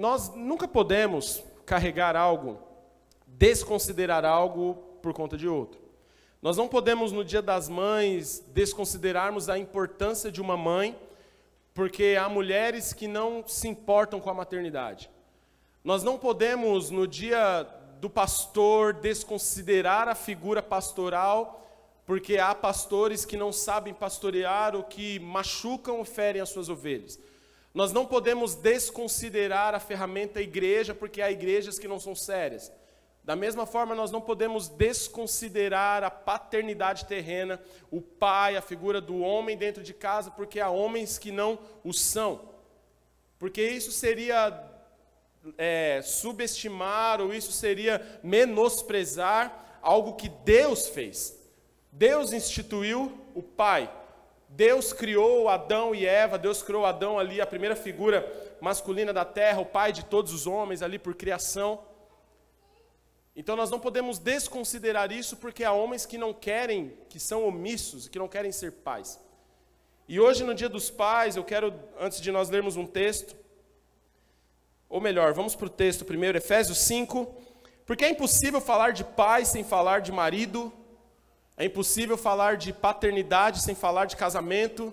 Nós nunca podemos carregar algo, desconsiderar algo por conta de outro. Nós não podemos, no Dia das Mães, desconsiderarmos a importância de uma mãe, porque há mulheres que não se importam com a maternidade. Nós não podemos, no Dia do Pastor, desconsiderar a figura pastoral, porque há pastores que não sabem pastorear ou que machucam ou ferem as suas ovelhas. Nós não podemos desconsiderar a ferramenta igreja, porque há igrejas que não são sérias. Da mesma forma, nós não podemos desconsiderar a paternidade terrena, o pai, a figura do homem dentro de casa, porque há homens que não o são. Porque isso seria é, subestimar ou isso seria menosprezar algo que Deus fez. Deus instituiu o pai. Deus criou Adão e Eva, Deus criou Adão ali, a primeira figura masculina da terra, o pai de todos os homens ali por criação. Então nós não podemos desconsiderar isso porque há homens que não querem, que são omissos, que não querem ser pais. E hoje, no Dia dos Pais, eu quero, antes de nós lermos um texto, ou melhor, vamos para o texto primeiro, Efésios 5, porque é impossível falar de pai sem falar de marido, é impossível falar de paternidade sem falar de casamento.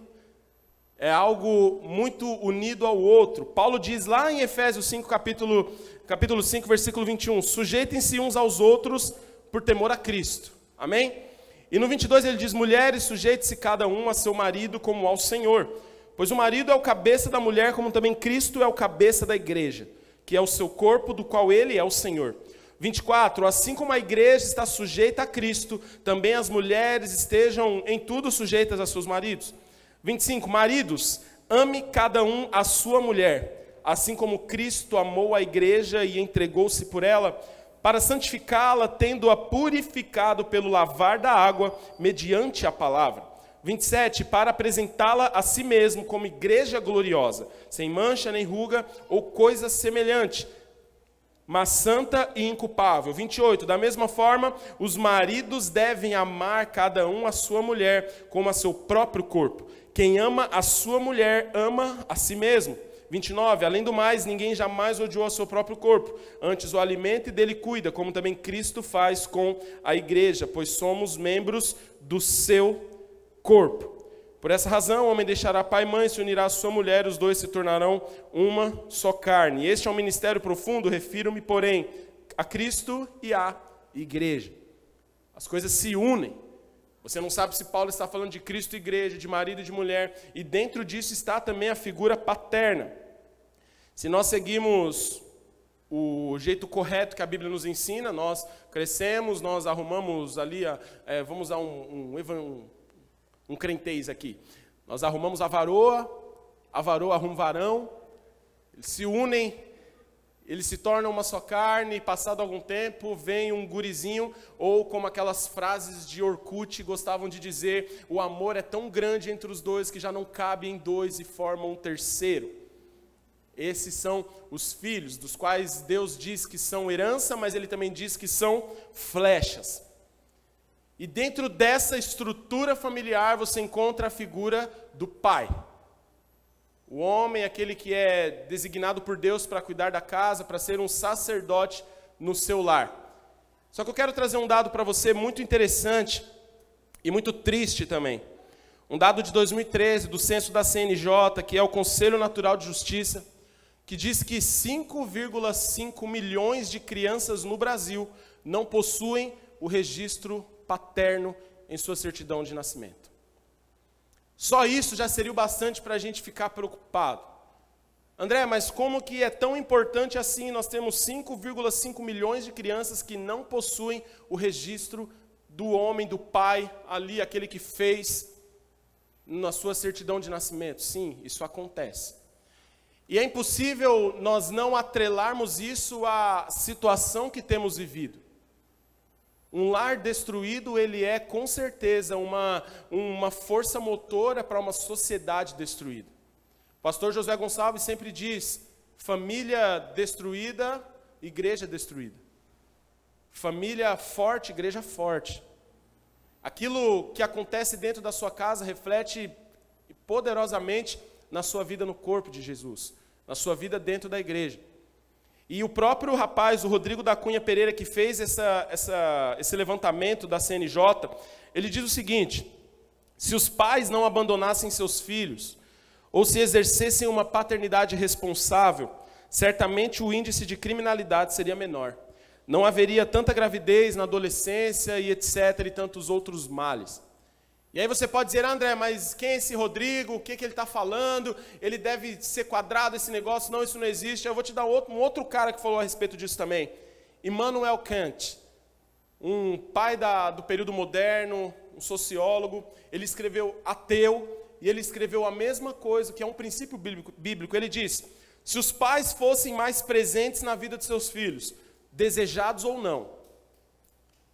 É algo muito unido ao outro. Paulo diz lá em Efésios 5, capítulo, capítulo 5, versículo 21, sujeitem-se uns aos outros por temor a Cristo. Amém? E no 22 ele diz, mulheres, sujeite-se cada um a seu marido como ao Senhor. Pois o marido é o cabeça da mulher, como também Cristo é o cabeça da igreja, que é o seu corpo, do qual ele é o Senhor. 24, assim como a igreja está sujeita a Cristo, também as mulheres estejam em tudo sujeitas a seus maridos. 25, maridos, ame cada um a sua mulher, assim como Cristo amou a igreja e entregou-se por ela, para santificá-la, tendo-a purificado pelo lavar da água, mediante a palavra. 27, para apresentá-la a si mesmo como igreja gloriosa, sem mancha nem ruga ou coisa semelhante, mas santa e inculpável. 28. Da mesma forma, os maridos devem amar cada um a sua mulher como a seu próprio corpo. Quem ama a sua mulher ama a si mesmo. 29. Além do mais, ninguém jamais odiou a seu próprio corpo, antes o alimenta e dele cuida, como também Cristo faz com a igreja, pois somos membros do seu corpo. Por essa razão, o homem deixará pai e mãe, se unirá à sua mulher, os dois se tornarão uma só carne. Este é um ministério profundo, refiro-me, porém, a Cristo e à igreja. As coisas se unem. Você não sabe se Paulo está falando de Cristo e igreja, de marido e de mulher, e dentro disso está também a figura paterna. Se nós seguimos o jeito correto que a Bíblia nos ensina, nós crescemos, nós arrumamos ali, é, vamos a um, um, um um crentez aqui. Nós arrumamos a varoa, a varoa arruma o varão, eles se unem, eles se tornam uma só carne, e passado algum tempo vem um gurizinho, ou como aquelas frases de Orkut gostavam de dizer, o amor é tão grande entre os dois que já não cabe em dois e formam um terceiro. Esses são os filhos, dos quais Deus diz que são herança, mas Ele também diz que são flechas. E dentro dessa estrutura familiar você encontra a figura do pai. O homem, aquele que é designado por Deus para cuidar da casa, para ser um sacerdote no seu lar. Só que eu quero trazer um dado para você muito interessante e muito triste também. Um dado de 2013 do censo da CNJ, que é o Conselho Natural de Justiça, que diz que 5,5 milhões de crianças no Brasil não possuem o registro paterno em sua certidão de nascimento. Só isso já seria o bastante para a gente ficar preocupado. André, mas como que é tão importante assim? Nós temos 5,5 milhões de crianças que não possuem o registro do homem, do pai, ali, aquele que fez na sua certidão de nascimento. Sim, isso acontece. E é impossível nós não atrelarmos isso à situação que temos vivido. Um lar destruído, ele é com certeza uma, uma força motora para uma sociedade destruída. O pastor José Gonçalves sempre diz: família destruída, igreja destruída. Família forte, igreja forte. Aquilo que acontece dentro da sua casa reflete poderosamente na sua vida no corpo de Jesus, na sua vida dentro da igreja. E o próprio rapaz, o Rodrigo da Cunha Pereira, que fez essa, essa, esse levantamento da CNJ, ele diz o seguinte: se os pais não abandonassem seus filhos, ou se exercessem uma paternidade responsável, certamente o índice de criminalidade seria menor. Não haveria tanta gravidez na adolescência e etc. e tantos outros males. E aí você pode dizer, André, mas quem é esse Rodrigo? O que, que ele está falando? Ele deve ser quadrado esse negócio? Não, isso não existe. Eu vou te dar outro, um outro cara que falou a respeito disso também. Immanuel Kant, um pai da, do período moderno, um sociólogo. Ele escreveu Ateu e ele escreveu a mesma coisa, que é um princípio bíblico. bíblico. Ele diz: se os pais fossem mais presentes na vida de seus filhos, desejados ou não,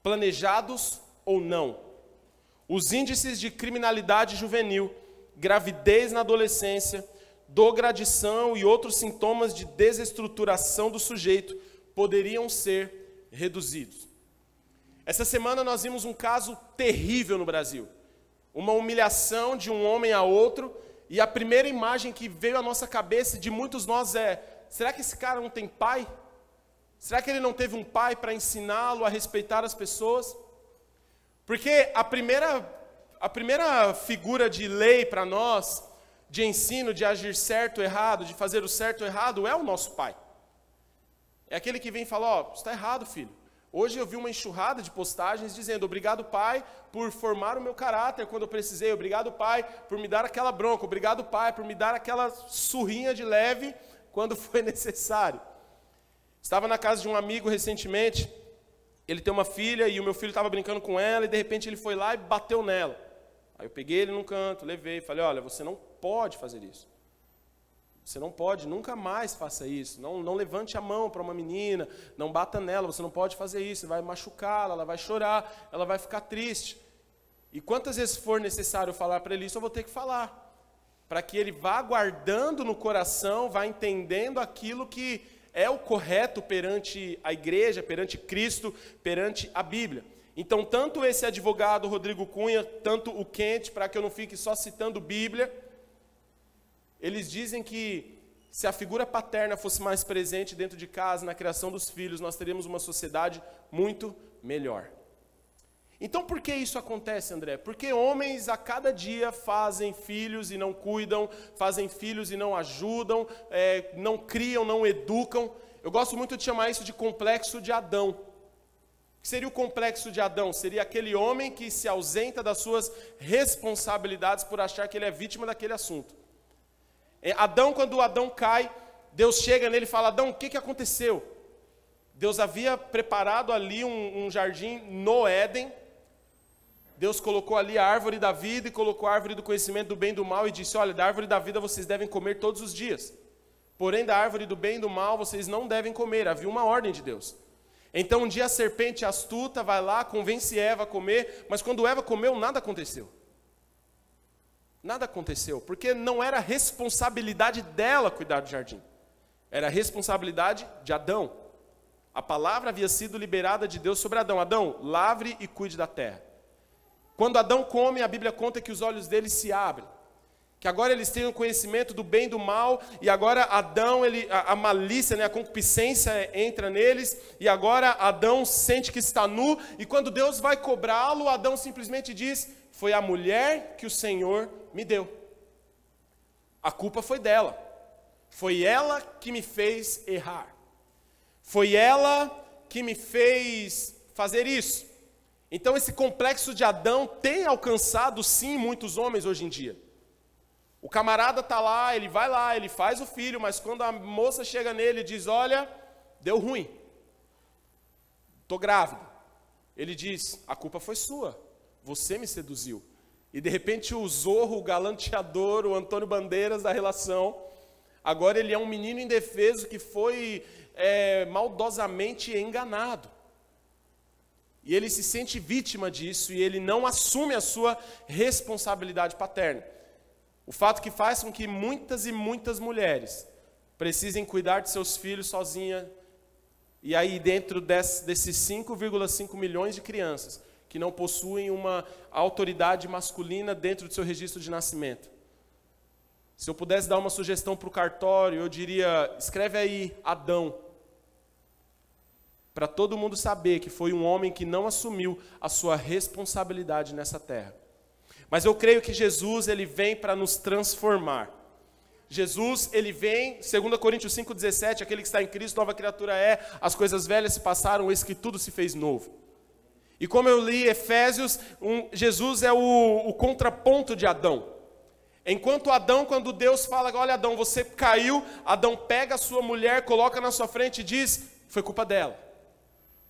planejados ou não, os índices de criminalidade juvenil, gravidez na adolescência, dogradição e outros sintomas de desestruturação do sujeito poderiam ser reduzidos. Essa semana nós vimos um caso terrível no Brasil. Uma humilhação de um homem a outro e a primeira imagem que veio à nossa cabeça de muitos nós é: será que esse cara não tem pai? Será que ele não teve um pai para ensiná-lo a respeitar as pessoas? Porque a primeira, a primeira figura de lei para nós, de ensino, de agir certo ou errado, de fazer o certo ou errado, é o nosso pai. É aquele que vem e fala: Ó, oh, está errado, filho. Hoje eu vi uma enxurrada de postagens dizendo: Obrigado, Pai, por formar o meu caráter quando eu precisei. Obrigado, Pai, por me dar aquela bronca. Obrigado, Pai, por me dar aquela surrinha de leve quando foi necessário. Estava na casa de um amigo recentemente. Ele tem uma filha e o meu filho estava brincando com ela e de repente ele foi lá e bateu nela. Aí eu peguei ele num canto, levei falei: Olha, você não pode fazer isso. Você não pode, nunca mais faça isso. Não, não levante a mão para uma menina, não bata nela, você não pode fazer isso, vai machucá-la, ela vai chorar, ela vai ficar triste. E quantas vezes for necessário falar para ele isso, eu vou ter que falar. Para que ele vá guardando no coração, vá entendendo aquilo que é o correto perante a igreja, perante Cristo, perante a Bíblia. Então, tanto esse advogado Rodrigo Cunha, tanto o Quente, para que eu não fique só citando Bíblia, eles dizem que se a figura paterna fosse mais presente dentro de casa, na criação dos filhos, nós teríamos uma sociedade muito melhor. Então, por que isso acontece, André? Porque homens a cada dia fazem filhos e não cuidam, fazem filhos e não ajudam, é, não criam, não educam. Eu gosto muito de chamar isso de complexo de Adão. O que seria o complexo de Adão? Seria aquele homem que se ausenta das suas responsabilidades por achar que ele é vítima daquele assunto. É, Adão, quando Adão cai, Deus chega nele e fala: Adão, o que, que aconteceu? Deus havia preparado ali um, um jardim no Éden. Deus colocou ali a árvore da vida e colocou a árvore do conhecimento do bem e do mal e disse: Olha, da árvore da vida vocês devem comer todos os dias. Porém, da árvore do bem e do mal vocês não devem comer. Havia uma ordem de Deus. Então, um dia a serpente astuta vai lá, convence Eva a comer, mas quando Eva comeu, nada aconteceu. Nada aconteceu, porque não era responsabilidade dela cuidar do jardim. Era responsabilidade de Adão. A palavra havia sido liberada de Deus sobre Adão. Adão, lavre e cuide da terra. Quando Adão come, a Bíblia conta que os olhos dele se abrem. Que agora eles têm o conhecimento do bem e do mal, e agora Adão, ele, a, a malícia, né, a concupiscência entra neles, e agora Adão sente que está nu, e quando Deus vai cobrá-lo, Adão simplesmente diz: Foi a mulher que o Senhor me deu. A culpa foi dela. Foi ela que me fez errar. Foi ela que me fez fazer isso. Então, esse complexo de Adão tem alcançado, sim, muitos homens hoje em dia. O camarada está lá, ele vai lá, ele faz o filho, mas quando a moça chega nele e diz: Olha, deu ruim, estou grávido. Ele diz: A culpa foi sua, você me seduziu. E de repente o Zorro, o galanteador, o Antônio Bandeiras da relação, agora ele é um menino indefeso que foi é, maldosamente enganado. E ele se sente vítima disso e ele não assume a sua responsabilidade paterna. O fato que faz com que muitas e muitas mulheres precisem cuidar de seus filhos sozinha. E aí, dentro desse, desses 5,5 milhões de crianças, que não possuem uma autoridade masculina dentro do seu registro de nascimento. Se eu pudesse dar uma sugestão para o cartório, eu diria: escreve aí Adão, para todo mundo saber que foi um homem que não assumiu a sua responsabilidade nessa terra. Mas eu creio que Jesus ele vem para nos transformar. Jesus, ele vem, 2 Coríntios 5,17, aquele que está em Cristo, nova criatura é, as coisas velhas se passaram, eis que tudo se fez novo. E como eu li Efésios, um, Jesus é o, o contraponto de Adão. Enquanto Adão, quando Deus fala, olha Adão, você caiu, Adão pega a sua mulher, coloca na sua frente e diz, foi culpa dela.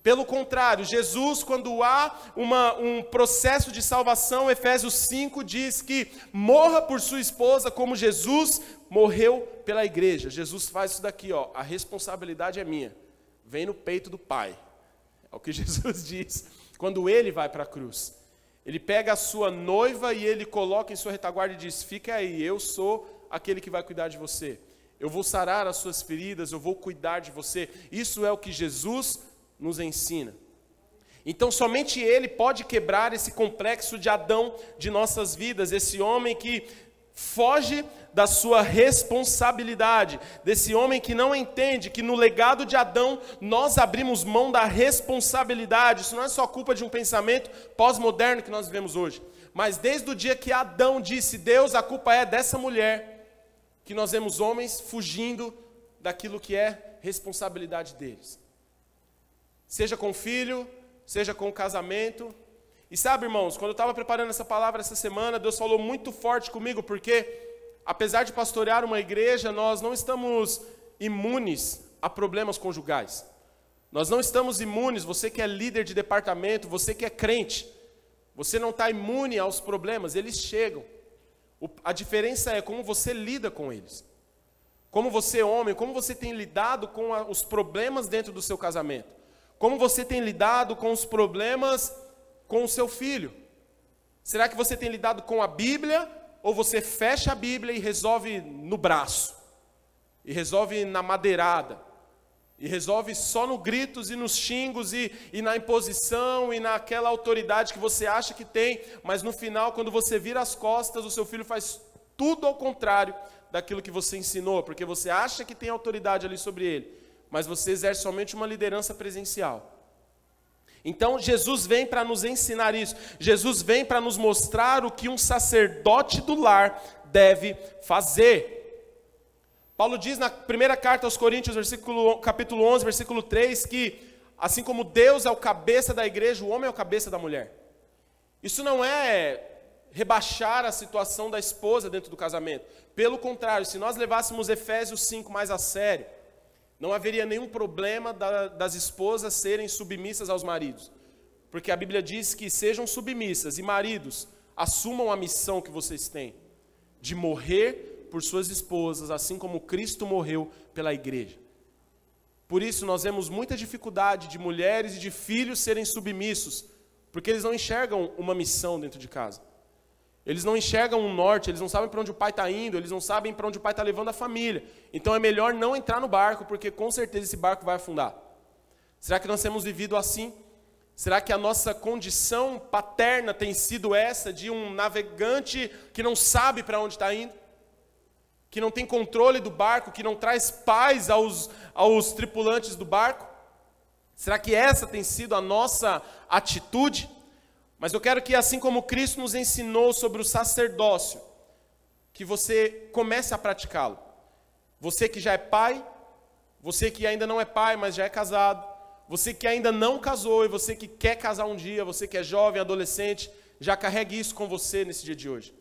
Pelo contrário, Jesus, quando há uma, um processo de salvação, Efésios 5 diz que morra por sua esposa como Jesus morreu pela igreja. Jesus faz isso daqui, ó, a responsabilidade é minha. Vem no peito do Pai. É o que Jesus diz quando ele vai para a cruz. Ele pega a sua noiva e ele coloca em sua retaguarda e diz: Fica aí, eu sou aquele que vai cuidar de você. Eu vou sarar as suas feridas, eu vou cuidar de você. Isso é o que Jesus nos ensina. Então, somente Ele pode quebrar esse complexo de Adão de nossas vidas, esse homem que foge da sua responsabilidade, desse homem que não entende que no legado de Adão nós abrimos mão da responsabilidade. Isso não é só culpa de um pensamento pós-moderno que nós vivemos hoje, mas desde o dia que Adão disse: Deus, a culpa é dessa mulher, que nós vemos homens fugindo daquilo que é responsabilidade deles seja com o filho, seja com o casamento. E sabe, irmãos, quando eu estava preparando essa palavra essa semana, Deus falou muito forte comigo, porque apesar de pastorear uma igreja, nós não estamos imunes a problemas conjugais. Nós não estamos imunes, você que é líder de departamento, você que é crente, você não está imune aos problemas, eles chegam. O, a diferença é como você lida com eles. Como você, homem, como você tem lidado com a, os problemas dentro do seu casamento. Como você tem lidado com os problemas com o seu filho? Será que você tem lidado com a Bíblia ou você fecha a Bíblia e resolve no braço? E resolve na madeirada? E resolve só no gritos e nos xingos e, e na imposição e naquela autoridade que você acha que tem, mas no final, quando você vira as costas, o seu filho faz tudo ao contrário daquilo que você ensinou, porque você acha que tem autoridade ali sobre ele mas você exerce somente uma liderança presencial. Então Jesus vem para nos ensinar isso. Jesus vem para nos mostrar o que um sacerdote do lar deve fazer. Paulo diz na primeira carta aos Coríntios, versículo, capítulo 11, versículo 3, que assim como Deus é o cabeça da igreja, o homem é o cabeça da mulher. Isso não é rebaixar a situação da esposa dentro do casamento. Pelo contrário, se nós levássemos Efésios 5 mais a sério, não haveria nenhum problema da, das esposas serem submissas aos maridos. Porque a Bíblia diz que sejam submissas e maridos, assumam a missão que vocês têm de morrer por suas esposas, assim como Cristo morreu pela igreja. Por isso nós vemos muita dificuldade de mulheres e de filhos serem submissos, porque eles não enxergam uma missão dentro de casa. Eles não enxergam um norte, eles não sabem para onde o pai está indo, eles não sabem para onde o pai está levando a família. Então é melhor não entrar no barco, porque com certeza esse barco vai afundar. Será que nós temos vivido assim? Será que a nossa condição paterna tem sido essa de um navegante que não sabe para onde está indo? Que não tem controle do barco, que não traz paz aos, aos tripulantes do barco? Será que essa tem sido a nossa atitude? Mas eu quero que, assim como Cristo nos ensinou sobre o sacerdócio, que você comece a praticá-lo. Você que já é pai, você que ainda não é pai, mas já é casado, você que ainda não casou e você que quer casar um dia, você que é jovem, adolescente, já carregue isso com você nesse dia de hoje.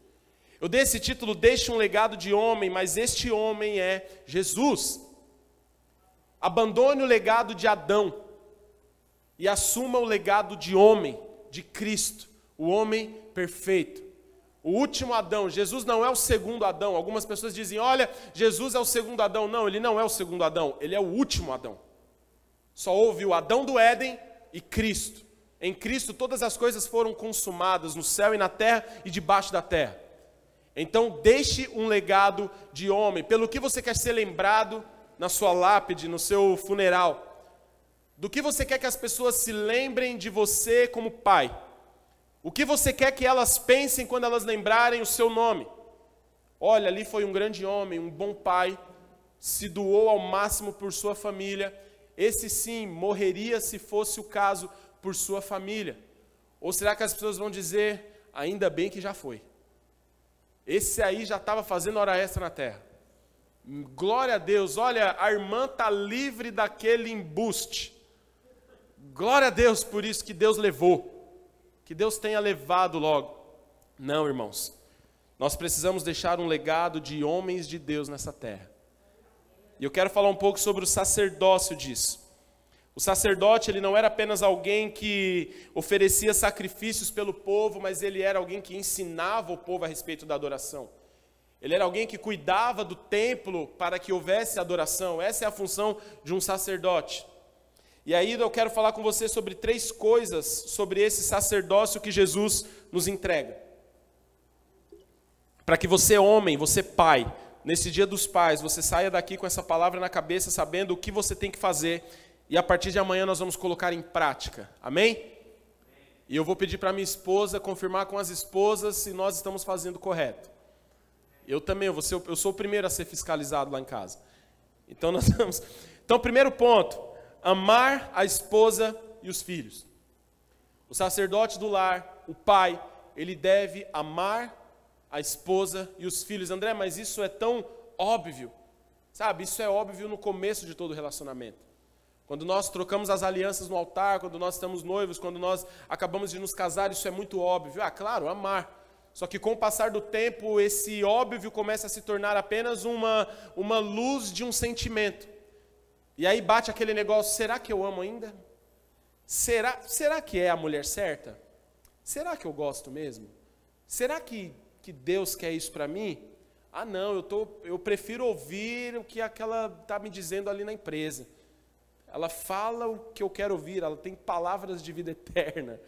Eu dei esse título, Deixe um legado de homem, mas este homem é Jesus. Abandone o legado de Adão e assuma o legado de homem de Cristo, o homem perfeito. O último Adão, Jesus não é o segundo Adão. Algumas pessoas dizem: olha, Jesus é o segundo Adão. Não, ele não é o segundo Adão, ele é o último Adão. Só houve o Adão do Éden e Cristo. Em Cristo todas as coisas foram consumadas no céu e na terra e debaixo da terra. Então deixe um legado de homem. Pelo que você quer ser lembrado na sua lápide, no seu funeral. Do que você quer que as pessoas se lembrem de você como pai? O que você quer que elas pensem quando elas lembrarem o seu nome? Olha, ali foi um grande homem, um bom pai, se doou ao máximo por sua família. esse sim morreria se fosse o caso por sua família? Ou será que as pessoas vão dizer, ainda bem que já foi? Esse aí já estava fazendo hora extra na terra. Glória a Deus, olha, a irmã está livre daquele embuste. Glória a Deus por isso que Deus levou. Que Deus tenha levado logo. Não, irmãos. Nós precisamos deixar um legado de homens de Deus nessa terra. E eu quero falar um pouco sobre o sacerdócio disso. O sacerdote, ele não era apenas alguém que oferecia sacrifícios pelo povo, mas ele era alguém que ensinava o povo a respeito da adoração. Ele era alguém que cuidava do templo para que houvesse adoração. Essa é a função de um sacerdote. E aí eu quero falar com você sobre três coisas sobre esse sacerdócio que Jesus nos entrega. Para que você, homem, você, pai, nesse dia dos pais, você saia daqui com essa palavra na cabeça, sabendo o que você tem que fazer, e a partir de amanhã nós vamos colocar em prática. Amém? E eu vou pedir para minha esposa confirmar com as esposas se nós estamos fazendo correto. Eu também, eu, ser, eu sou o primeiro a ser fiscalizado lá em casa. Então nós vamos. Então, primeiro ponto: amar a esposa e os filhos. O sacerdote do lar, o pai, ele deve amar a esposa e os filhos. André, mas isso é tão óbvio. Sabe, isso é óbvio no começo de todo relacionamento. Quando nós trocamos as alianças no altar, quando nós estamos noivos, quando nós acabamos de nos casar, isso é muito óbvio. Ah, claro, amar. Só que com o passar do tempo, esse óbvio começa a se tornar apenas uma, uma luz de um sentimento. E aí bate aquele negócio: será que eu amo ainda? Será, será que é a mulher certa? Será que eu gosto mesmo? Será que que Deus quer isso para mim? Ah, não, eu, tô, eu prefiro ouvir o que aquela está me dizendo ali na empresa. Ela fala o que eu quero ouvir, ela tem palavras de vida eterna.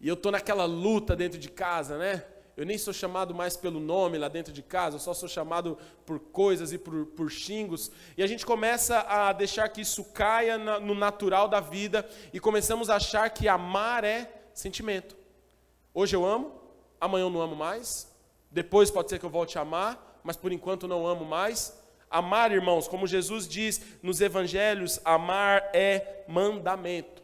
E eu estou naquela luta dentro de casa, né? Eu nem sou chamado mais pelo nome lá dentro de casa, eu só sou chamado por coisas e por, por xingos. E a gente começa a deixar que isso caia na, no natural da vida e começamos a achar que amar é sentimento. Hoje eu amo, amanhã eu não amo mais, depois pode ser que eu volte a amar, mas por enquanto não amo mais. Amar, irmãos, como Jesus diz nos evangelhos, amar é mandamento.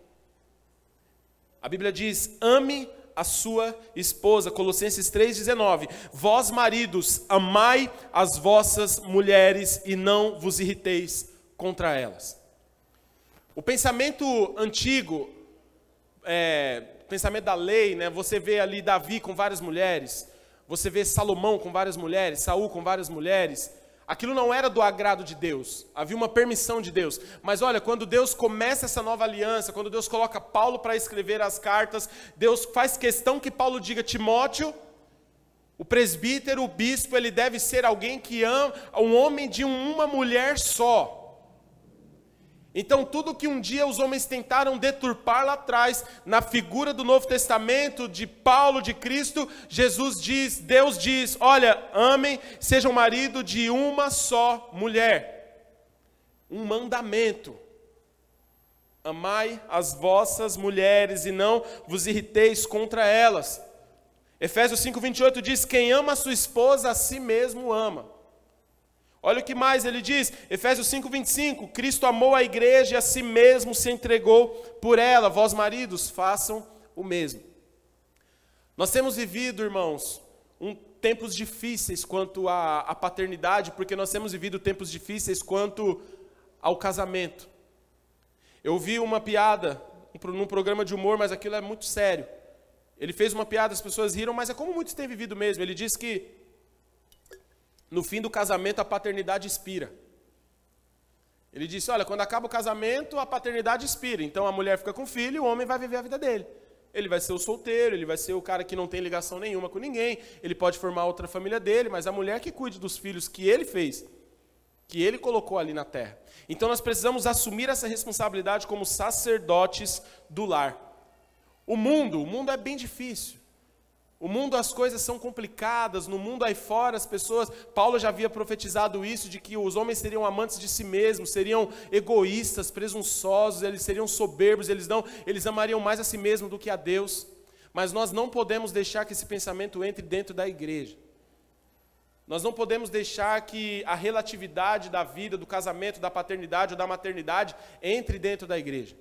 A Bíblia diz: ame a sua esposa, Colossenses 3,19. Vós, maridos, amai as vossas mulheres e não vos irriteis contra elas. O pensamento antigo, é, pensamento da lei, né? Você vê ali Davi com várias mulheres, você vê Salomão com várias mulheres, Saul com várias mulheres. Aquilo não era do agrado de Deus, havia uma permissão de Deus. Mas olha, quando Deus começa essa nova aliança, quando Deus coloca Paulo para escrever as cartas, Deus faz questão que Paulo diga: Timóteo, o presbítero, o bispo, ele deve ser alguém que ama, um homem de uma mulher só. Então, tudo que um dia os homens tentaram deturpar lá atrás, na figura do Novo Testamento, de Paulo, de Cristo, Jesus diz, Deus diz: olha, amem, sejam marido de uma só mulher. Um mandamento. Amai as vossas mulheres e não vos irriteis contra elas. Efésios 5,28 diz: Quem ama a sua esposa, a si mesmo ama. Olha o que mais ele diz, Efésios 5:25, Cristo amou a igreja e a si mesmo se entregou por ela. Vós maridos, façam o mesmo. Nós temos vivido, irmãos, um, tempos difíceis quanto à, à paternidade, porque nós temos vivido tempos difíceis quanto ao casamento. Eu vi uma piada num programa de humor, mas aquilo é muito sério. Ele fez uma piada, as pessoas riram, mas é como muitos têm vivido mesmo. Ele disse que no fim do casamento a paternidade expira. Ele disse: Olha, quando acaba o casamento, a paternidade expira. Então a mulher fica com o filho e o homem vai viver a vida dele. Ele vai ser o solteiro, ele vai ser o cara que não tem ligação nenhuma com ninguém, ele pode formar outra família dele, mas a mulher que cuide dos filhos que ele fez, que ele colocou ali na terra. Então nós precisamos assumir essa responsabilidade como sacerdotes do lar. O mundo, o mundo é bem difícil. O mundo, as coisas são complicadas, no mundo aí fora, as pessoas. Paulo já havia profetizado isso, de que os homens seriam amantes de si mesmos, seriam egoístas, presunçosos, eles seriam soberbos, eles, não, eles amariam mais a si mesmos do que a Deus. Mas nós não podemos deixar que esse pensamento entre dentro da igreja. Nós não podemos deixar que a relatividade da vida, do casamento, da paternidade ou da maternidade entre dentro da igreja.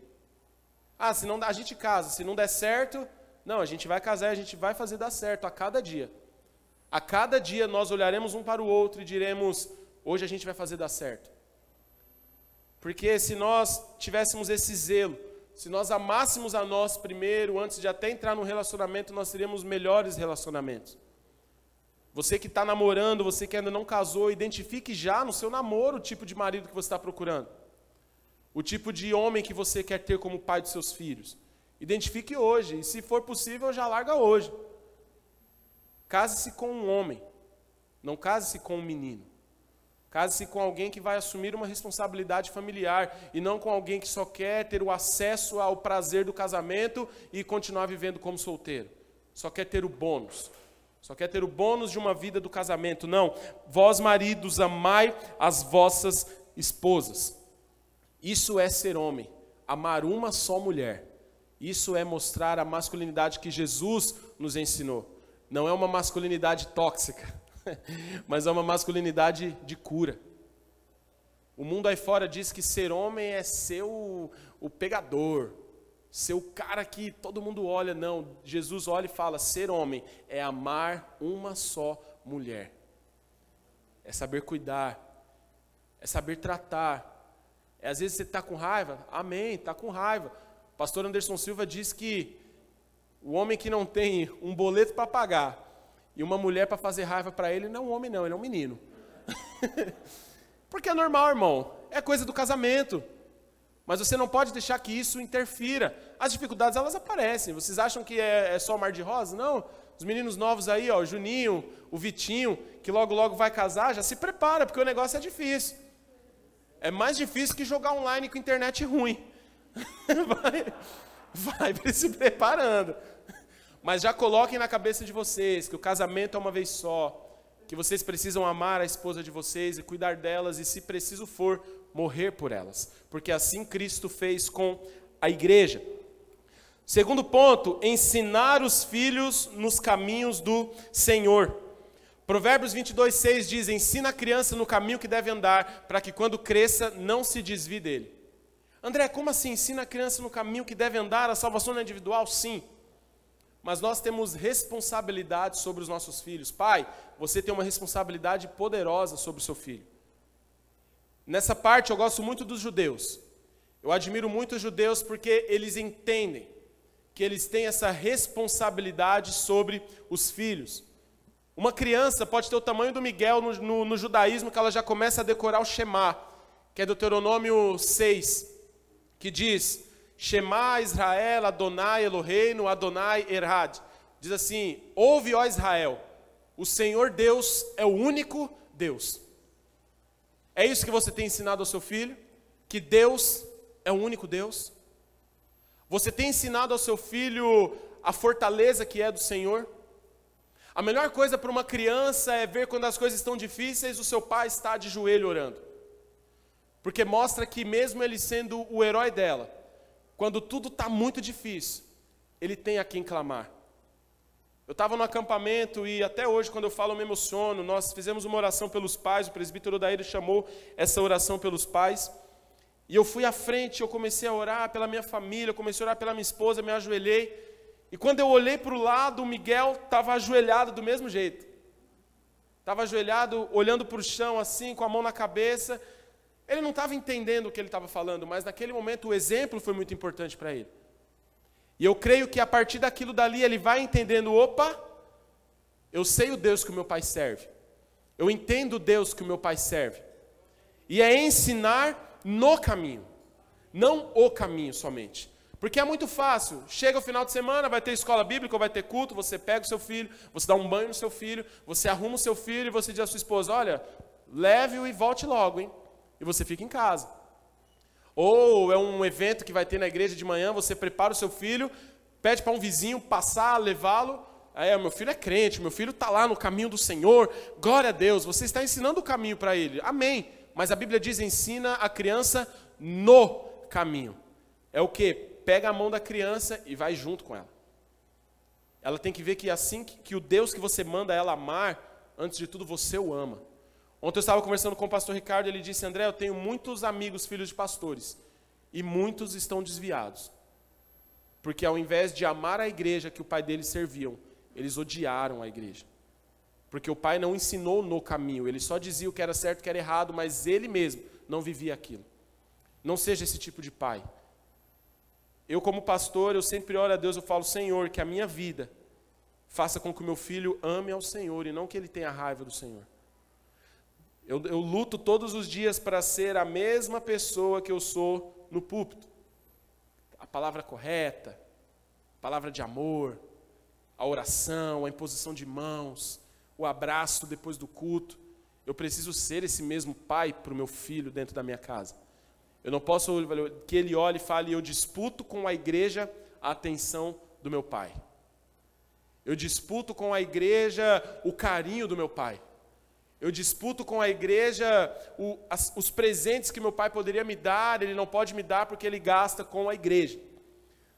Ah, se não a gente casa, se não der certo, não, a gente vai casar, a gente vai fazer dar certo a cada dia. A cada dia nós olharemos um para o outro e diremos: hoje a gente vai fazer dar certo. Porque se nós tivéssemos esse zelo, se nós amássemos a nós primeiro, antes de até entrar no relacionamento, nós teríamos melhores relacionamentos. Você que está namorando, você que ainda não casou, identifique já no seu namoro o tipo de marido que você está procurando. O tipo de homem que você quer ter como pai dos seus filhos. Identifique hoje. E se for possível, já larga hoje. Case-se com um homem. Não case-se com um menino. Case-se com alguém que vai assumir uma responsabilidade familiar e não com alguém que só quer ter o acesso ao prazer do casamento e continuar vivendo como solteiro. Só quer ter o bônus. Só quer ter o bônus de uma vida do casamento. Não. Vós, maridos, amai as vossas esposas. Isso é ser homem. Amar uma só mulher. Isso é mostrar a masculinidade que Jesus nos ensinou. Não é uma masculinidade tóxica, mas é uma masculinidade de cura. O mundo aí fora diz que ser homem é ser o, o pegador, ser o cara que todo mundo olha. Não, Jesus olha e fala: ser homem é amar uma só mulher, é saber cuidar, é saber tratar. É, às vezes você está com raiva, amém, está com raiva. Pastor Anderson Silva diz que o homem que não tem um boleto para pagar e uma mulher para fazer raiva para ele, não é um homem, não, ele é um menino. Porque é normal, irmão, é coisa do casamento. Mas você não pode deixar que isso interfira. As dificuldades, elas aparecem. Vocês acham que é, é só mar de rosa? Não. Os meninos novos aí, ó, o Juninho, o Vitinho, que logo logo vai casar, já se prepara, porque o negócio é difícil. É mais difícil que jogar online com internet ruim. vai, vai se preparando. Mas já coloquem na cabeça de vocês que o casamento é uma vez só, que vocês precisam amar a esposa de vocês e cuidar delas e, se preciso for, morrer por elas, porque assim Cristo fez com a igreja. Segundo ponto, ensinar os filhos nos caminhos do Senhor. Provérbios 22, 6 diz: Ensina a criança no caminho que deve andar, para que quando cresça não se desvie dele. André, como assim? Ensina a criança no caminho que deve andar, a salvação não é individual? Sim. Mas nós temos responsabilidade sobre os nossos filhos. Pai, você tem uma responsabilidade poderosa sobre o seu filho. Nessa parte eu gosto muito dos judeus. Eu admiro muito os judeus porque eles entendem que eles têm essa responsabilidade sobre os filhos. Uma criança pode ter o tamanho do Miguel no, no, no judaísmo, que ela já começa a decorar o Shema, que é Deuteronômio 6, que diz: Shema Israel, Adonai Eloheinu, Adonai Erhad. Diz assim: Ouve, ó Israel, o Senhor Deus é o único Deus. É isso que você tem ensinado ao seu filho? Que Deus é o único Deus? Você tem ensinado ao seu filho a fortaleza que é do Senhor? A melhor coisa para uma criança é ver quando as coisas estão difíceis, o seu pai está de joelho orando. Porque mostra que, mesmo ele sendo o herói dela, quando tudo está muito difícil, ele tem a quem clamar. Eu estava no acampamento e até hoje, quando eu falo, eu me emociono. Nós fizemos uma oração pelos pais, o presbítero Daíra chamou essa oração pelos pais. E eu fui à frente, eu comecei a orar pela minha família, eu comecei a orar pela minha esposa, me ajoelhei. E quando eu olhei para o lado, o Miguel estava ajoelhado do mesmo jeito. Estava ajoelhado, olhando para o chão assim, com a mão na cabeça. Ele não estava entendendo o que ele estava falando, mas naquele momento o exemplo foi muito importante para ele. E eu creio que a partir daquilo dali ele vai entendendo: opa, eu sei o Deus que o meu pai serve. Eu entendo o Deus que o meu pai serve. E é ensinar no caminho, não o caminho somente. Porque é muito fácil. Chega o final de semana, vai ter escola bíblica, vai ter culto, você pega o seu filho, você dá um banho no seu filho, você arruma o seu filho e você diz à sua esposa: olha, leve-o e volte logo, hein? E você fica em casa. Ou é um evento que vai ter na igreja de manhã, você prepara o seu filho, pede para um vizinho passar, levá-lo. Aí, meu filho é crente, meu filho está lá no caminho do Senhor, glória a Deus, você está ensinando o caminho para ele, amém. Mas a Bíblia diz: ensina a criança no caminho. É o que? pega a mão da criança e vai junto com ela. Ela tem que ver que assim que, que o Deus que você manda ela amar, antes de tudo você o ama. Ontem eu estava conversando com o pastor Ricardo, ele disse: André, eu tenho muitos amigos filhos de pastores, e muitos estão desviados. Porque ao invés de amar a igreja que o pai deles serviam, eles odiaram a igreja. Porque o pai não ensinou no caminho, ele só dizia o que era certo e o que era errado, mas ele mesmo não vivia aquilo. Não seja esse tipo de pai. Eu, como pastor, eu sempre oro a Deus, eu falo, Senhor, que a minha vida faça com que o meu filho ame ao Senhor e não que ele tenha raiva do Senhor. Eu, eu luto todos os dias para ser a mesma pessoa que eu sou no púlpito. A palavra correta, a palavra de amor, a oração, a imposição de mãos, o abraço depois do culto. Eu preciso ser esse mesmo pai para o meu filho dentro da minha casa. Eu não posso que ele olhe e fale, eu disputo com a igreja a atenção do meu pai. Eu disputo com a igreja o carinho do meu pai. Eu disputo com a igreja o, as, os presentes que meu pai poderia me dar, ele não pode me dar porque ele gasta com a igreja.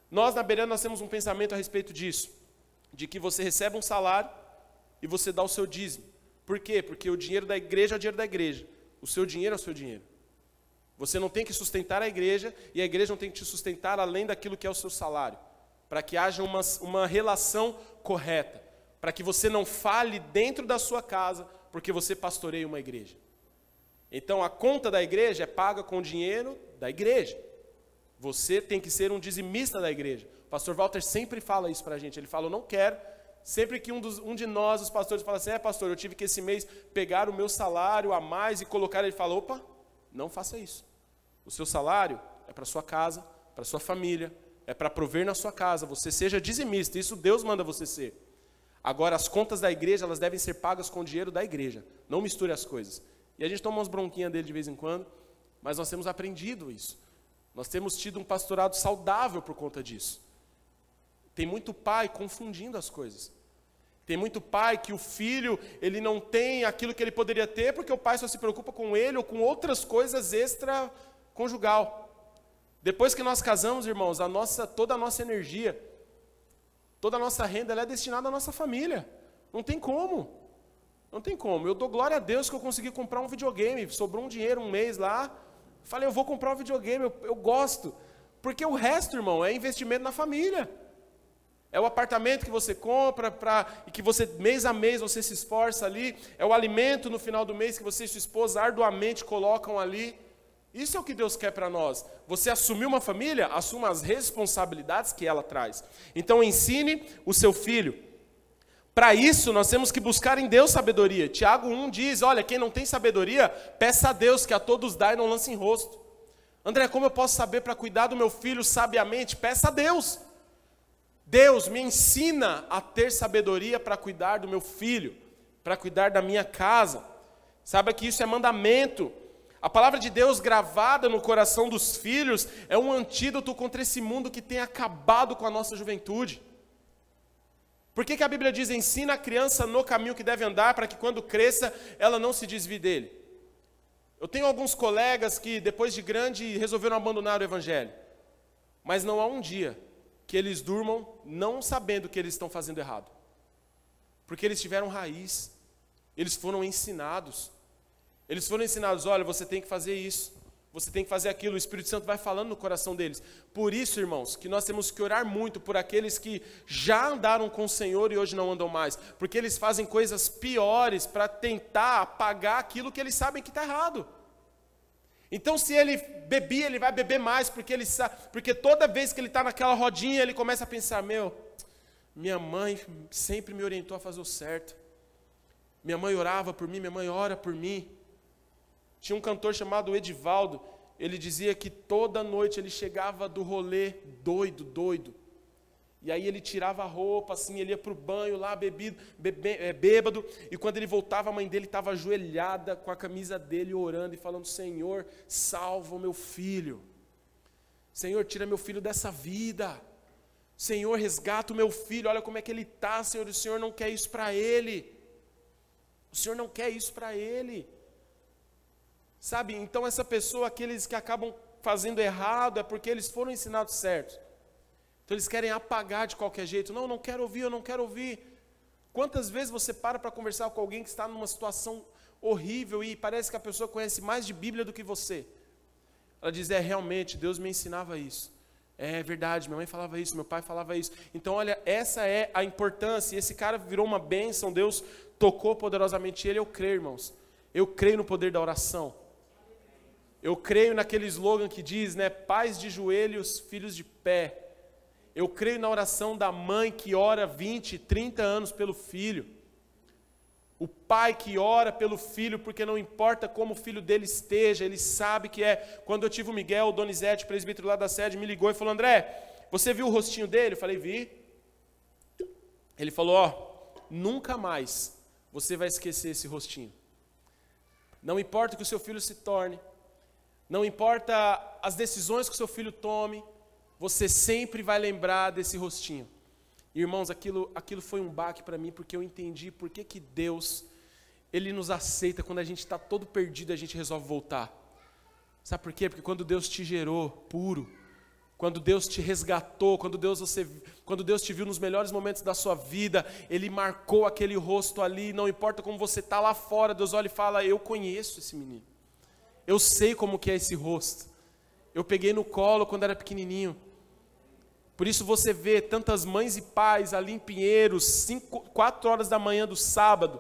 Nós na Beirã nós temos um pensamento a respeito disso, de que você recebe um salário e você dá o seu dízimo. Por quê? Porque o dinheiro da igreja é o dinheiro da igreja. O seu dinheiro é o seu dinheiro. Você não tem que sustentar a igreja e a igreja não tem que te sustentar além daquilo que é o seu salário. Para que haja uma, uma relação correta. Para que você não fale dentro da sua casa porque você pastoreia uma igreja. Então a conta da igreja é paga com dinheiro da igreja. Você tem que ser um dizimista da igreja. O pastor Walter sempre fala isso para a gente. Ele fala: Eu não quero. Sempre que um, dos, um de nós, os pastores, fala assim: É, pastor, eu tive que esse mês pegar o meu salário a mais e colocar. Ele fala: Opa, não faça isso. O seu salário é para sua casa, para sua família, é para prover na sua casa. Você seja dizimista. Isso Deus manda você ser. Agora, as contas da igreja, elas devem ser pagas com o dinheiro da igreja. Não misture as coisas. E a gente toma umas bronquinhas dele de vez em quando, mas nós temos aprendido isso. Nós temos tido um pastorado saudável por conta disso. Tem muito pai confundindo as coisas. Tem muito pai que o filho, ele não tem aquilo que ele poderia ter porque o pai só se preocupa com ele ou com outras coisas extra conjugal. Depois que nós casamos, irmãos, a nossa toda a nossa energia, Toda a nossa renda é destinada à nossa família. Não tem como. Não tem como. Eu dou glória a Deus que eu consegui comprar um videogame. Sobrou um dinheiro um mês lá. Falei, eu vou comprar um videogame, eu, eu gosto. Porque o resto, irmão, é investimento na família. É o apartamento que você compra pra, e que você, mês a mês, você se esforça ali. É o alimento no final do mês que você e sua esposa arduamente colocam ali. Isso é o que Deus quer para nós. Você assumir uma família, assuma as responsabilidades que ela traz. Então ensine o seu filho. Para isso, nós temos que buscar em Deus sabedoria. Tiago 1 diz: Olha, quem não tem sabedoria, peça a Deus, que a todos dá e não lance em rosto. André, como eu posso saber para cuidar do meu filho sabiamente? Peça a Deus. Deus me ensina a ter sabedoria para cuidar do meu filho, para cuidar da minha casa. Saiba que isso é mandamento. A palavra de Deus gravada no coração dos filhos é um antídoto contra esse mundo que tem acabado com a nossa juventude. Por que, que a Bíblia diz: ensina a criança no caminho que deve andar, para que quando cresça ela não se desvie dele? Eu tenho alguns colegas que, depois de grande, resolveram abandonar o Evangelho, mas não há um dia que eles durmam não sabendo que eles estão fazendo errado, porque eles tiveram raiz, eles foram ensinados. Eles foram ensinados: olha, você tem que fazer isso, você tem que fazer aquilo. O Espírito Santo vai falando no coração deles. Por isso, irmãos, que nós temos que orar muito por aqueles que já andaram com o Senhor e hoje não andam mais, porque eles fazem coisas piores para tentar apagar aquilo que eles sabem que está errado. Então, se ele bebia, ele vai beber mais, porque ele sabe, porque toda vez que ele está naquela rodinha, ele começa a pensar: meu, minha mãe sempre me orientou a fazer o certo. Minha mãe orava por mim, minha mãe ora por mim. Tinha um cantor chamado Edivaldo, ele dizia que toda noite ele chegava do rolê doido, doido. E aí ele tirava a roupa, assim, ele ia para o banho lá, bebido, bebe, é, bêbado, e quando ele voltava, a mãe dele estava ajoelhada com a camisa dele, orando e falando: Senhor, salva o meu filho. Senhor, tira meu filho dessa vida. Senhor, resgata o meu filho, olha como é que ele está, Senhor, o Senhor não quer isso para ele. O Senhor não quer isso para ele. Sabe? Então essa pessoa, aqueles que acabam fazendo errado, é porque eles foram ensinados certo. Então eles querem apagar de qualquer jeito. Não, não quero ouvir, eu não quero ouvir. Quantas vezes você para para conversar com alguém que está numa situação horrível e parece que a pessoa conhece mais de Bíblia do que você? Ela diz: É, realmente, Deus me ensinava isso. É verdade, minha mãe falava isso, meu pai falava isso. Então, olha, essa é a importância. Esse cara virou uma bênção, Deus tocou poderosamente ele. Eu creio, irmãos. Eu creio no poder da oração. Eu creio naquele slogan que diz, né? Pais de joelhos, filhos de pé. Eu creio na oração da mãe que ora 20, 30 anos pelo filho. O pai que ora pelo filho, porque não importa como o filho dele esteja, ele sabe que é. Quando eu tive o Miguel, o Donizete, presbítero lá da sede, me ligou e falou: André, você viu o rostinho dele? Eu falei: Vi. Ele falou: Ó, nunca mais você vai esquecer esse rostinho. Não importa que o seu filho se torne, não importa as decisões que seu filho tome, você sempre vai lembrar desse rostinho. Irmãos, aquilo, aquilo foi um baque para mim, porque eu entendi por que, que Deus, Ele nos aceita quando a gente está todo perdido, a gente resolve voltar. Sabe por quê? Porque quando Deus te gerou puro, quando Deus te resgatou, quando Deus, você, quando Deus te viu nos melhores momentos da sua vida, Ele marcou aquele rosto ali, não importa como você está lá fora, Deus olha e fala, eu conheço esse menino, eu sei como que é esse rosto, eu peguei no colo quando era pequenininho, por isso você vê tantas mães e pais ali em Pinheiros, cinco, quatro horas da manhã do sábado,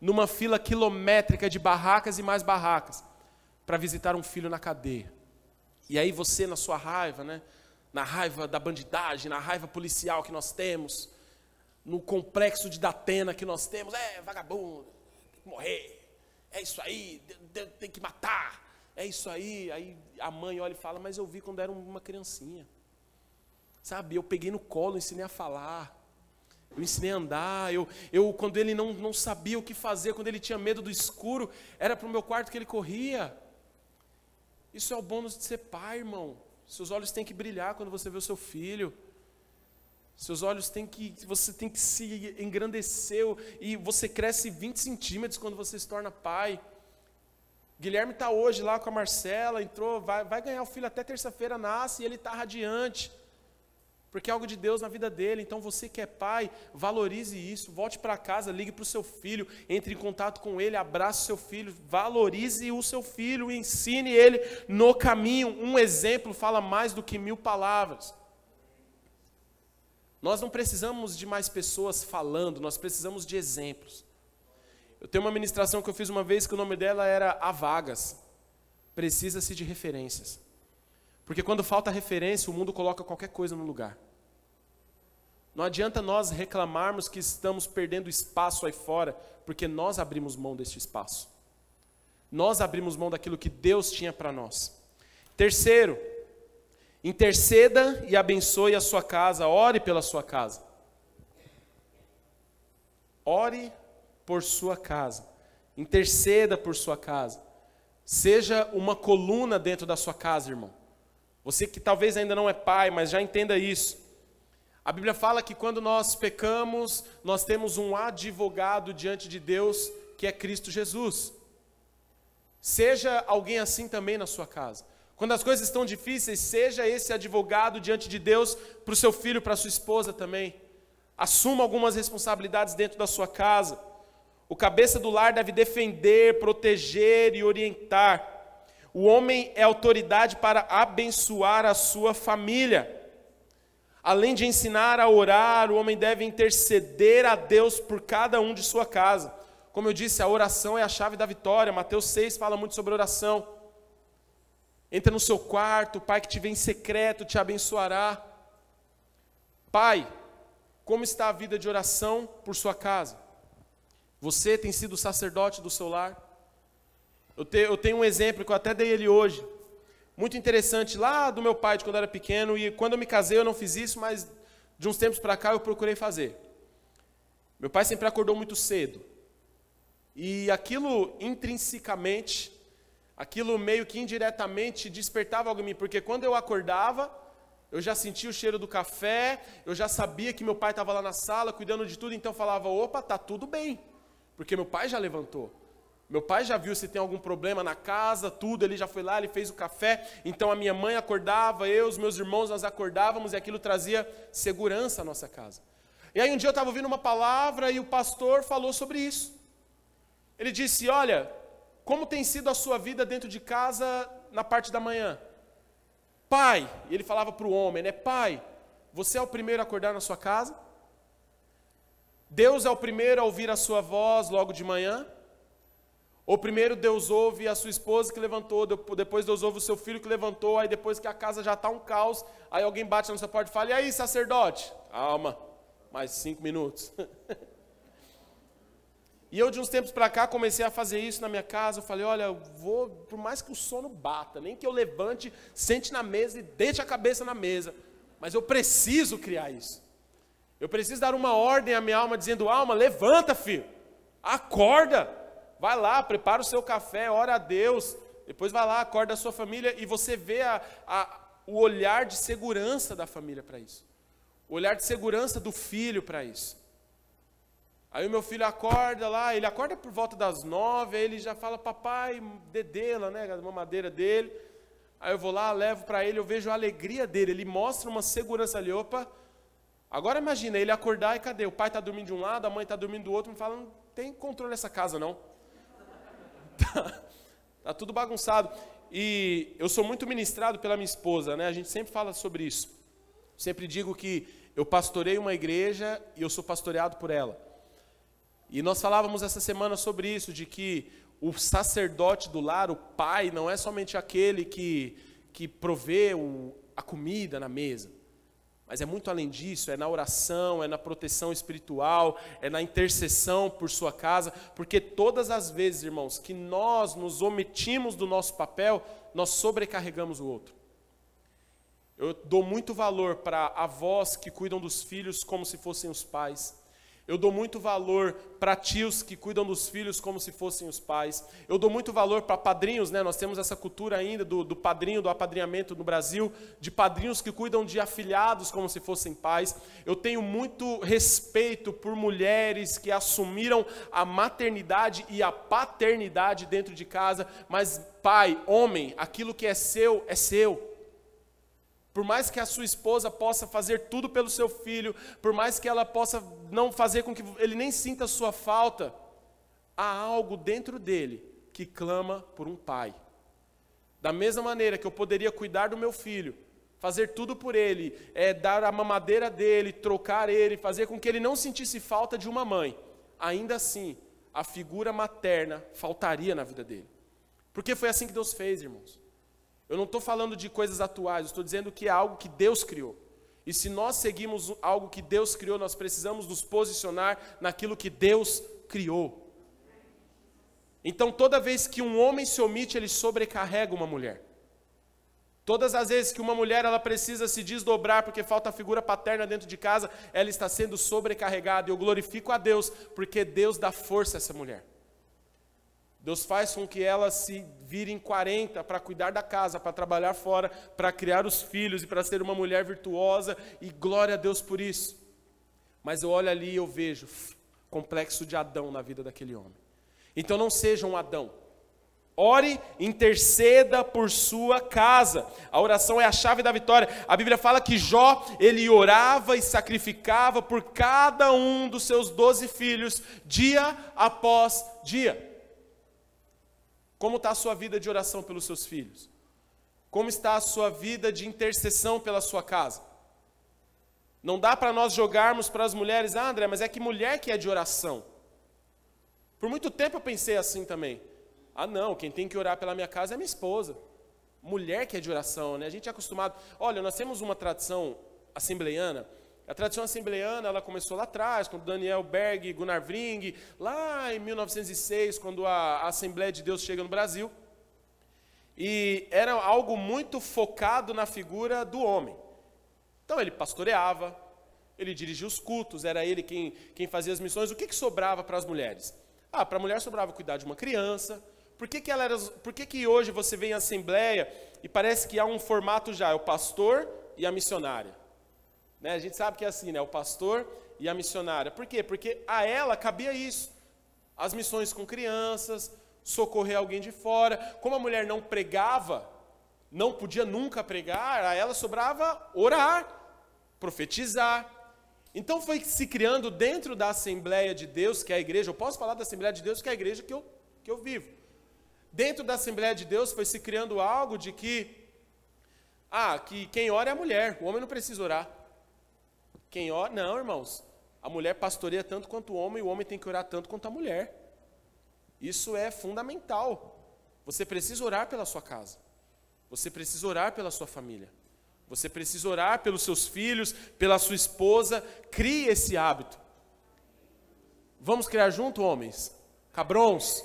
numa fila quilométrica de barracas e mais barracas, para visitar um filho na cadeia. E aí você, na sua raiva, né, na raiva da bandidagem, na raiva policial que nós temos, no complexo de Datena que nós temos, é vagabundo, tem que morrer, é isso aí, tem que matar, é isso aí. Aí a mãe olha e fala, mas eu vi quando era uma criancinha. Sabe, eu peguei no colo, ensinei a falar. Eu ensinei a andar. Eu, eu quando ele não, não sabia o que fazer, quando ele tinha medo do escuro, era para o meu quarto que ele corria. Isso é o bônus de ser pai, irmão. Seus olhos têm que brilhar quando você vê o seu filho. Seus olhos têm que, você tem que se engrandecer e você cresce 20 centímetros quando você se torna pai. Guilherme está hoje lá com a Marcela, entrou, vai, vai ganhar o filho até terça-feira, nasce e ele está radiante porque é algo de Deus na vida dele. Então você que é pai, valorize isso, volte para casa, ligue para o seu filho, entre em contato com ele, abrace o seu filho, valorize o seu filho, ensine ele no caminho. Um exemplo fala mais do que mil palavras. Nós não precisamos de mais pessoas falando, nós precisamos de exemplos. Eu tenho uma ministração que eu fiz uma vez que o nome dela era A Vagas. Precisa-se de referências. Porque quando falta referência, o mundo coloca qualquer coisa no lugar. Não adianta nós reclamarmos que estamos perdendo espaço aí fora, porque nós abrimos mão deste espaço. Nós abrimos mão daquilo que Deus tinha para nós. Terceiro, interceda e abençoe a sua casa, ore pela sua casa. Ore por sua casa. Interceda por sua casa. Seja uma coluna dentro da sua casa, irmão. Você que talvez ainda não é pai, mas já entenda isso. A Bíblia fala que quando nós pecamos, nós temos um advogado diante de Deus, que é Cristo Jesus. Seja alguém assim também na sua casa. Quando as coisas estão difíceis, seja esse advogado diante de Deus para o seu filho, para a sua esposa também. Assuma algumas responsabilidades dentro da sua casa. O cabeça do lar deve defender, proteger e orientar. O homem é autoridade para abençoar a sua família. Além de ensinar a orar, o homem deve interceder a Deus por cada um de sua casa. Como eu disse, a oração é a chave da vitória. Mateus 6 fala muito sobre oração. Entra no seu quarto, o pai que te vê em secreto te abençoará. Pai, como está a vida de oração por sua casa? Você tem sido sacerdote do seu lar? Eu, te, eu tenho um exemplo que eu até dei ele hoje, muito interessante, lá do meu pai, de quando eu era pequeno, e quando eu me casei eu não fiz isso, mas de uns tempos para cá eu procurei fazer. Meu pai sempre acordou muito cedo. E aquilo intrinsecamente, aquilo meio que indiretamente despertava algo em mim, porque quando eu acordava, eu já sentia o cheiro do café, eu já sabia que meu pai estava lá na sala cuidando de tudo, então falava: opa, tá tudo bem, porque meu pai já levantou. Meu pai já viu se tem algum problema na casa, tudo, ele já foi lá, ele fez o café. Então a minha mãe acordava, eu, os meus irmãos, nós acordávamos e aquilo trazia segurança à nossa casa. E aí um dia eu estava ouvindo uma palavra e o pastor falou sobre isso. Ele disse: Olha, como tem sido a sua vida dentro de casa na parte da manhã? Pai, ele falava para o homem, né? Pai, você é o primeiro a acordar na sua casa? Deus é o primeiro a ouvir a sua voz logo de manhã? Ou primeiro Deus ouve a sua esposa que levantou, depois Deus ouve o seu filho que levantou, aí depois que a casa já está um caos, aí alguém bate na sua porta e fala: E aí, sacerdote? Calma, mais cinco minutos. e eu, de uns tempos para cá, comecei a fazer isso na minha casa. Eu falei: Olha, eu vou, por mais que o sono bata, nem que eu levante, sente na mesa e deite a cabeça na mesa, mas eu preciso criar isso. Eu preciso dar uma ordem à minha alma, dizendo: Alma, levanta, filho, acorda. Vai lá, prepara o seu café, ora a Deus, depois vai lá, acorda a sua família e você vê a, a, o olhar de segurança da família para isso. O olhar de segurança do filho para isso. Aí o meu filho acorda lá, ele acorda por volta das nove, aí ele já fala, papai, dedela, né, a mamadeira dele. Aí eu vou lá, levo para ele, eu vejo a alegria dele, ele mostra uma segurança ali, opa. Agora imagina, ele acordar e cadê? O pai está dormindo de um lado, a mãe está dormindo do outro, me fala, não tem controle nessa casa não. Tá, tá tudo bagunçado. E eu sou muito ministrado pela minha esposa, né? A gente sempre fala sobre isso. Sempre digo que eu pastorei uma igreja e eu sou pastoreado por ela. E nós falávamos essa semana sobre isso, de que o sacerdote do lar, o pai, não é somente aquele que, que provê o, a comida na mesa. Mas é muito além disso, é na oração, é na proteção espiritual, é na intercessão por sua casa, porque todas as vezes, irmãos, que nós nos omitimos do nosso papel, nós sobrecarregamos o outro. Eu dou muito valor para avós que cuidam dos filhos como se fossem os pais. Eu dou muito valor para tios que cuidam dos filhos como se fossem os pais. Eu dou muito valor para padrinhos, né? Nós temos essa cultura ainda do, do padrinho, do apadrinhamento no Brasil, de padrinhos que cuidam de afilhados como se fossem pais. Eu tenho muito respeito por mulheres que assumiram a maternidade e a paternidade dentro de casa, mas pai, homem, aquilo que é seu é seu. Por mais que a sua esposa possa fazer tudo pelo seu filho, por mais que ela possa não fazer com que ele nem sinta a sua falta, há algo dentro dele que clama por um pai. Da mesma maneira que eu poderia cuidar do meu filho, fazer tudo por ele, é, dar a mamadeira dele, trocar ele, fazer com que ele não sentisse falta de uma mãe, ainda assim, a figura materna faltaria na vida dele. Porque foi assim que Deus fez, irmãos. Eu não estou falando de coisas atuais, estou dizendo que é algo que Deus criou. E se nós seguimos algo que Deus criou, nós precisamos nos posicionar naquilo que Deus criou. Então, toda vez que um homem se omite, ele sobrecarrega uma mulher. Todas as vezes que uma mulher ela precisa se desdobrar porque falta a figura paterna dentro de casa, ela está sendo sobrecarregada. Eu glorifico a Deus porque Deus dá força a essa mulher. Deus faz com que ela se vire em 40 para cuidar da casa, para trabalhar fora, para criar os filhos e para ser uma mulher virtuosa, e glória a Deus por isso. Mas eu olho ali e eu vejo complexo de Adão na vida daquele homem. Então não seja um Adão. Ore, interceda por sua casa. A oração é a chave da vitória. A Bíblia fala que Jó, ele orava e sacrificava por cada um dos seus doze filhos, dia após dia. Como está a sua vida de oração pelos seus filhos? Como está a sua vida de intercessão pela sua casa? Não dá para nós jogarmos para as mulheres, ah, André, mas é que mulher que é de oração. Por muito tempo eu pensei assim também. Ah, não, quem tem que orar pela minha casa é minha esposa. Mulher que é de oração, né? A gente é acostumado. Olha, nós temos uma tradição assembleiana a tradição assembleana ela começou lá atrás, quando Daniel Berg Gunnar Vring, lá em 1906, quando a, Assembleia de Deus chega no Brasil. E era algo muito focado na figura do homem. Então ele pastoreava, ele dirigia os cultos, era ele quem, quem fazia as missões. O que, que sobrava para as mulheres? Ah, para a mulher sobrava cuidar de uma criança. Por que, que, ela era, por que, que hoje você vem à Assembleia e parece que há um formato já, é o pastor e a missionária? Né? A gente sabe que é assim, né? o pastor e a missionária. Por quê? Porque a ela cabia isso. As missões com crianças, socorrer alguém de fora. Como a mulher não pregava, não podia nunca pregar, a ela sobrava orar, profetizar. Então foi se criando dentro da Assembleia de Deus, que é a igreja, eu posso falar da Assembleia de Deus, que é a igreja que eu, que eu vivo. Dentro da Assembleia de Deus foi se criando algo de que, ah, que quem ora é a mulher, o homem não precisa orar. Quem ora, não, irmãos, a mulher pastoreia tanto quanto o homem, e o homem tem que orar tanto quanto a mulher. Isso é fundamental. Você precisa orar pela sua casa. Você precisa orar pela sua família. Você precisa orar pelos seus filhos, pela sua esposa. Crie esse hábito. Vamos criar junto, homens? Cabrões?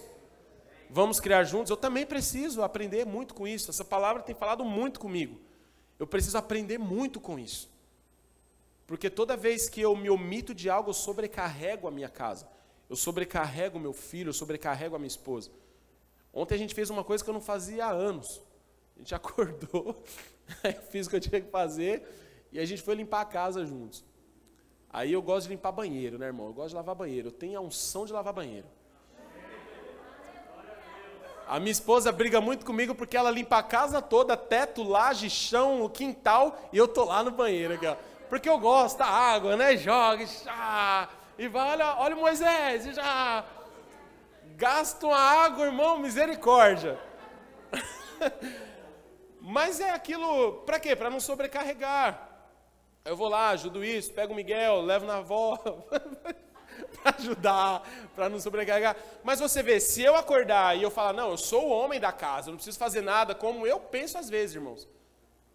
Vamos criar juntos? Eu também preciso aprender muito com isso. Essa palavra tem falado muito comigo. Eu preciso aprender muito com isso. Porque toda vez que eu me omito de algo, eu sobrecarrego a minha casa. Eu sobrecarrego meu filho, eu sobrecarrego a minha esposa. Ontem a gente fez uma coisa que eu não fazia há anos. A gente acordou, fiz o que eu tinha que fazer e a gente foi limpar a casa juntos. Aí eu gosto de limpar banheiro, né, irmão? Eu gosto de lavar banheiro. Eu tenho a unção de lavar banheiro. A minha esposa briga muito comigo porque ela limpa a casa toda, teto, laje, chão, quintal, e eu tô lá no banheiro aqui. Porque eu gosto da água, né? Joga, chá, e vai, olha, olha o Moisés, já gasta uma água, irmão, misericórdia. Mas é aquilo, para quê? Para não sobrecarregar. Eu vou lá, ajudo isso, pego o Miguel, levo na avó, para ajudar, para não sobrecarregar. Mas você vê, se eu acordar e eu falar, não, eu sou o homem da casa, eu não preciso fazer nada como eu penso às vezes, irmãos.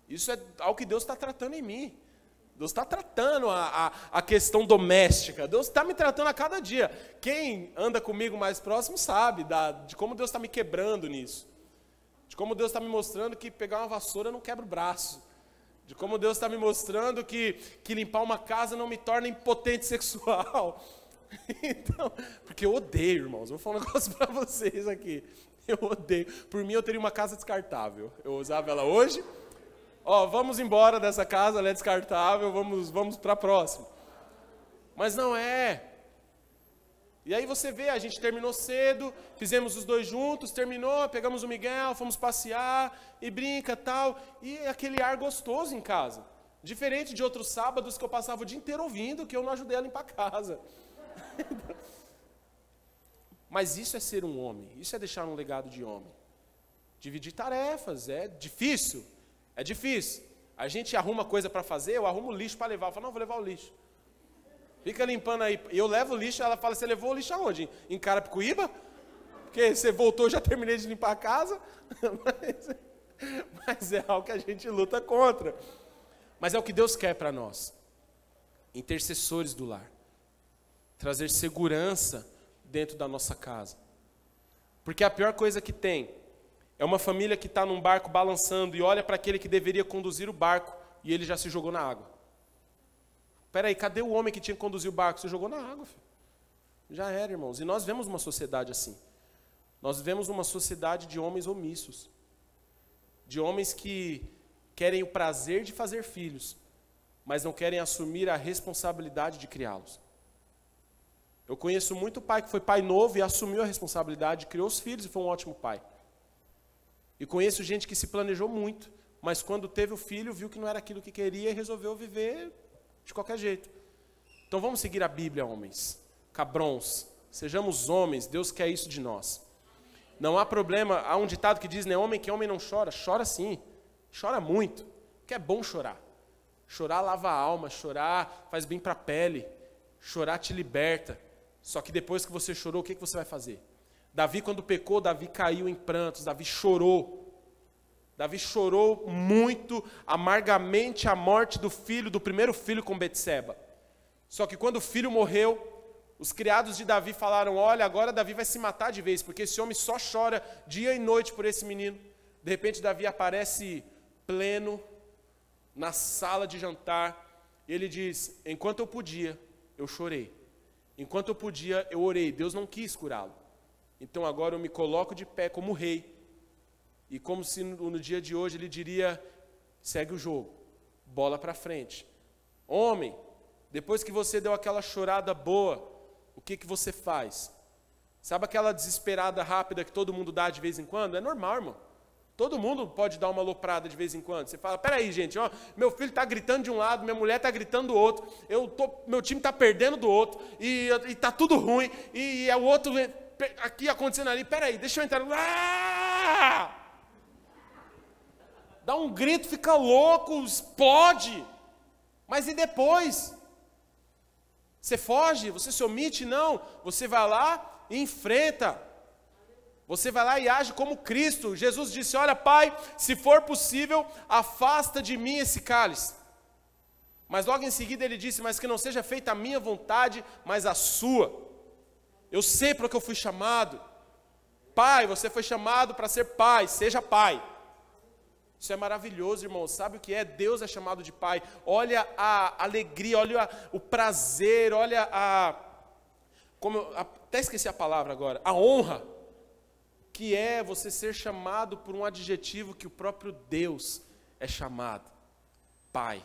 Isso é algo que Deus está tratando em mim. Deus está tratando a, a, a, questão doméstica. Deus está me tratando a cada dia. Quem anda comigo mais próximo sabe da, de como Deus está me quebrando nisso. De como Deus está me mostrando que pegar uma vassoura não quebra o braço. De como Deus está me mostrando que, que limpar uma casa não me torna impotente sexual. Então, porque eu odeio, irmãos. Vou falar um negócio para vocês aqui. Eu odeio. Por mim, eu teria uma casa descartável. Eu usava ela hoje. Ó, vamos embora dessa casa, ela é descartável, vamos, vamos para a próxima. Mas não é. E aí você vê, a gente terminou cedo, fizemos os dois juntos, terminou, pegamos o Miguel, fomos passear e brinca tal, e aquele ar gostoso em casa. Diferente de outros sábados que eu passava o dia inteiro ouvindo que eu não ajudei a limpar a casa. Mas isso é ser um homem, isso é deixar um legado de homem. Dividir tarefas, é difícil, é difícil. A gente arruma coisa para fazer, eu arrumo lixo para levar, eu falo, não, vou levar o lixo. Fica limpando aí. Eu levo o lixo, ela fala, você levou o lixo aonde? Em Carapicuíba? Porque você voltou, já terminei de limpar a casa. Mas, mas é algo que a gente luta contra. Mas é o que Deus quer para nós. Intercessores do lar. Trazer segurança dentro da nossa casa. Porque a pior coisa que tem é uma família que está num barco balançando e olha para aquele que deveria conduzir o barco e ele já se jogou na água. Peraí, cadê o homem que tinha que conduzir o barco? Você jogou na água, filho. Já era, irmãos. E nós vemos uma sociedade assim. Nós vivemos uma sociedade de homens omissos. De homens que querem o prazer de fazer filhos, mas não querem assumir a responsabilidade de criá-los. Eu conheço muito pai que foi pai novo e assumiu a responsabilidade, criou os filhos e foi um ótimo pai. E conheço gente que se planejou muito, mas quando teve o filho, viu que não era aquilo que queria e resolveu viver de qualquer jeito. Então vamos seguir a Bíblia, homens. Cabrões, sejamos homens, Deus quer isso de nós. Não há problema, há um ditado que diz, né, homem que homem não chora, chora sim, chora muito, que é bom chorar. Chorar lava a alma, chorar faz bem para a pele, chorar te liberta. Só que depois que você chorou, o que, que você vai fazer? Davi, quando pecou, Davi caiu em prantos, Davi chorou. Davi chorou muito amargamente a morte do filho, do primeiro filho com Betseba. Só que quando o filho morreu, os criados de Davi falaram: "Olha, agora Davi vai se matar de vez, porque esse homem só chora dia e noite por esse menino". De repente Davi aparece pleno na sala de jantar, e ele diz: "Enquanto eu podia, eu chorei. Enquanto eu podia, eu orei. Deus não quis curá-lo. Então agora eu me coloco de pé como rei e como se no, dia de hoje ele diria: segue o jogo, bola para frente. Homem, depois que você deu aquela chorada boa, o que, que você faz? Sabe aquela desesperada rápida que todo mundo dá de vez em quando? É normal, irmão. Todo mundo pode dar uma loprada de vez em quando. Você fala, peraí, gente, ó, meu filho está gritando de um lado, minha mulher está gritando do outro, eu tô, meu time está perdendo do outro, e está tudo ruim, e é o outro aqui acontecendo ali, peraí, deixa eu entrar. Ah! Dá um grito, fica louco, explode. Mas e depois? Você foge? Você se omite? Não. Você vai lá e enfrenta. Você vai lá e age como Cristo. Jesus disse: Olha, Pai, se for possível, afasta de mim esse cálice. Mas logo em seguida ele disse: Mas que não seja feita a minha vontade, mas a sua. Eu sei para o que eu fui chamado. Pai, você foi chamado para ser pai, seja pai. Isso é maravilhoso, irmão. Sabe o que é? Deus é chamado de pai. Olha a alegria, olha o prazer, olha a. Como eu, até esqueci a palavra agora. A honra que é você ser chamado por um adjetivo que o próprio Deus é chamado: Pai.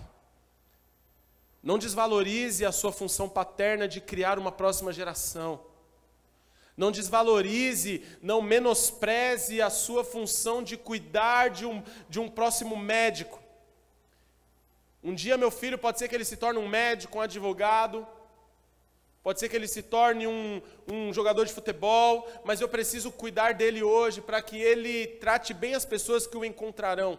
Não desvalorize a sua função paterna de criar uma próxima geração. Não desvalorize, não menospreze a sua função de cuidar de um, de um próximo médico. Um dia meu filho pode ser que ele se torne um médico, um advogado, Pode ser que ele se torne um, um jogador de futebol, mas eu preciso cuidar dele hoje para que ele trate bem as pessoas que o encontrarão.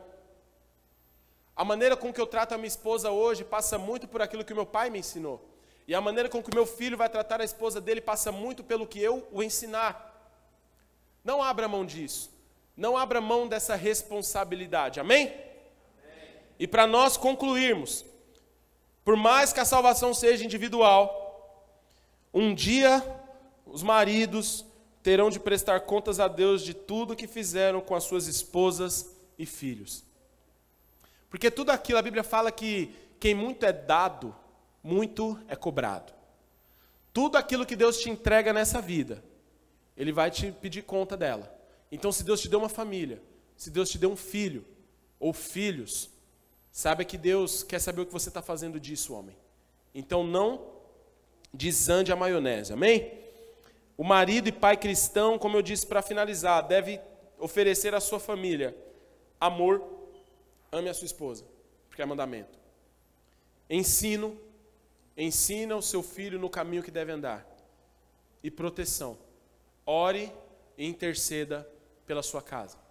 A maneira com que eu trato a minha esposa hoje passa muito por aquilo que meu pai me ensinou. E a maneira com que o meu filho vai tratar a esposa dele passa muito pelo que eu o ensinar. Não abra mão disso. Não abra mão dessa responsabilidade. Amém? Amém. E para nós concluirmos, por mais que a salvação seja individual, um dia os maridos terão de prestar contas a Deus de tudo que fizeram com as suas esposas e filhos. Porque tudo aquilo, a Bíblia fala que quem muito é dado, muito é cobrado. Tudo aquilo que Deus te entrega nessa vida, Ele vai te pedir conta dela. Então, se Deus te deu uma família, se Deus te deu um filho ou filhos, saiba que Deus quer saber o que você está fazendo disso, homem. Então, não desande a maionese, amém? O marido e pai cristão, como eu disse para finalizar, deve oferecer à sua família amor, ame a sua esposa, porque é mandamento. Ensino, ensina o seu filho no caminho que deve andar. E proteção. Ore e interceda pela sua casa.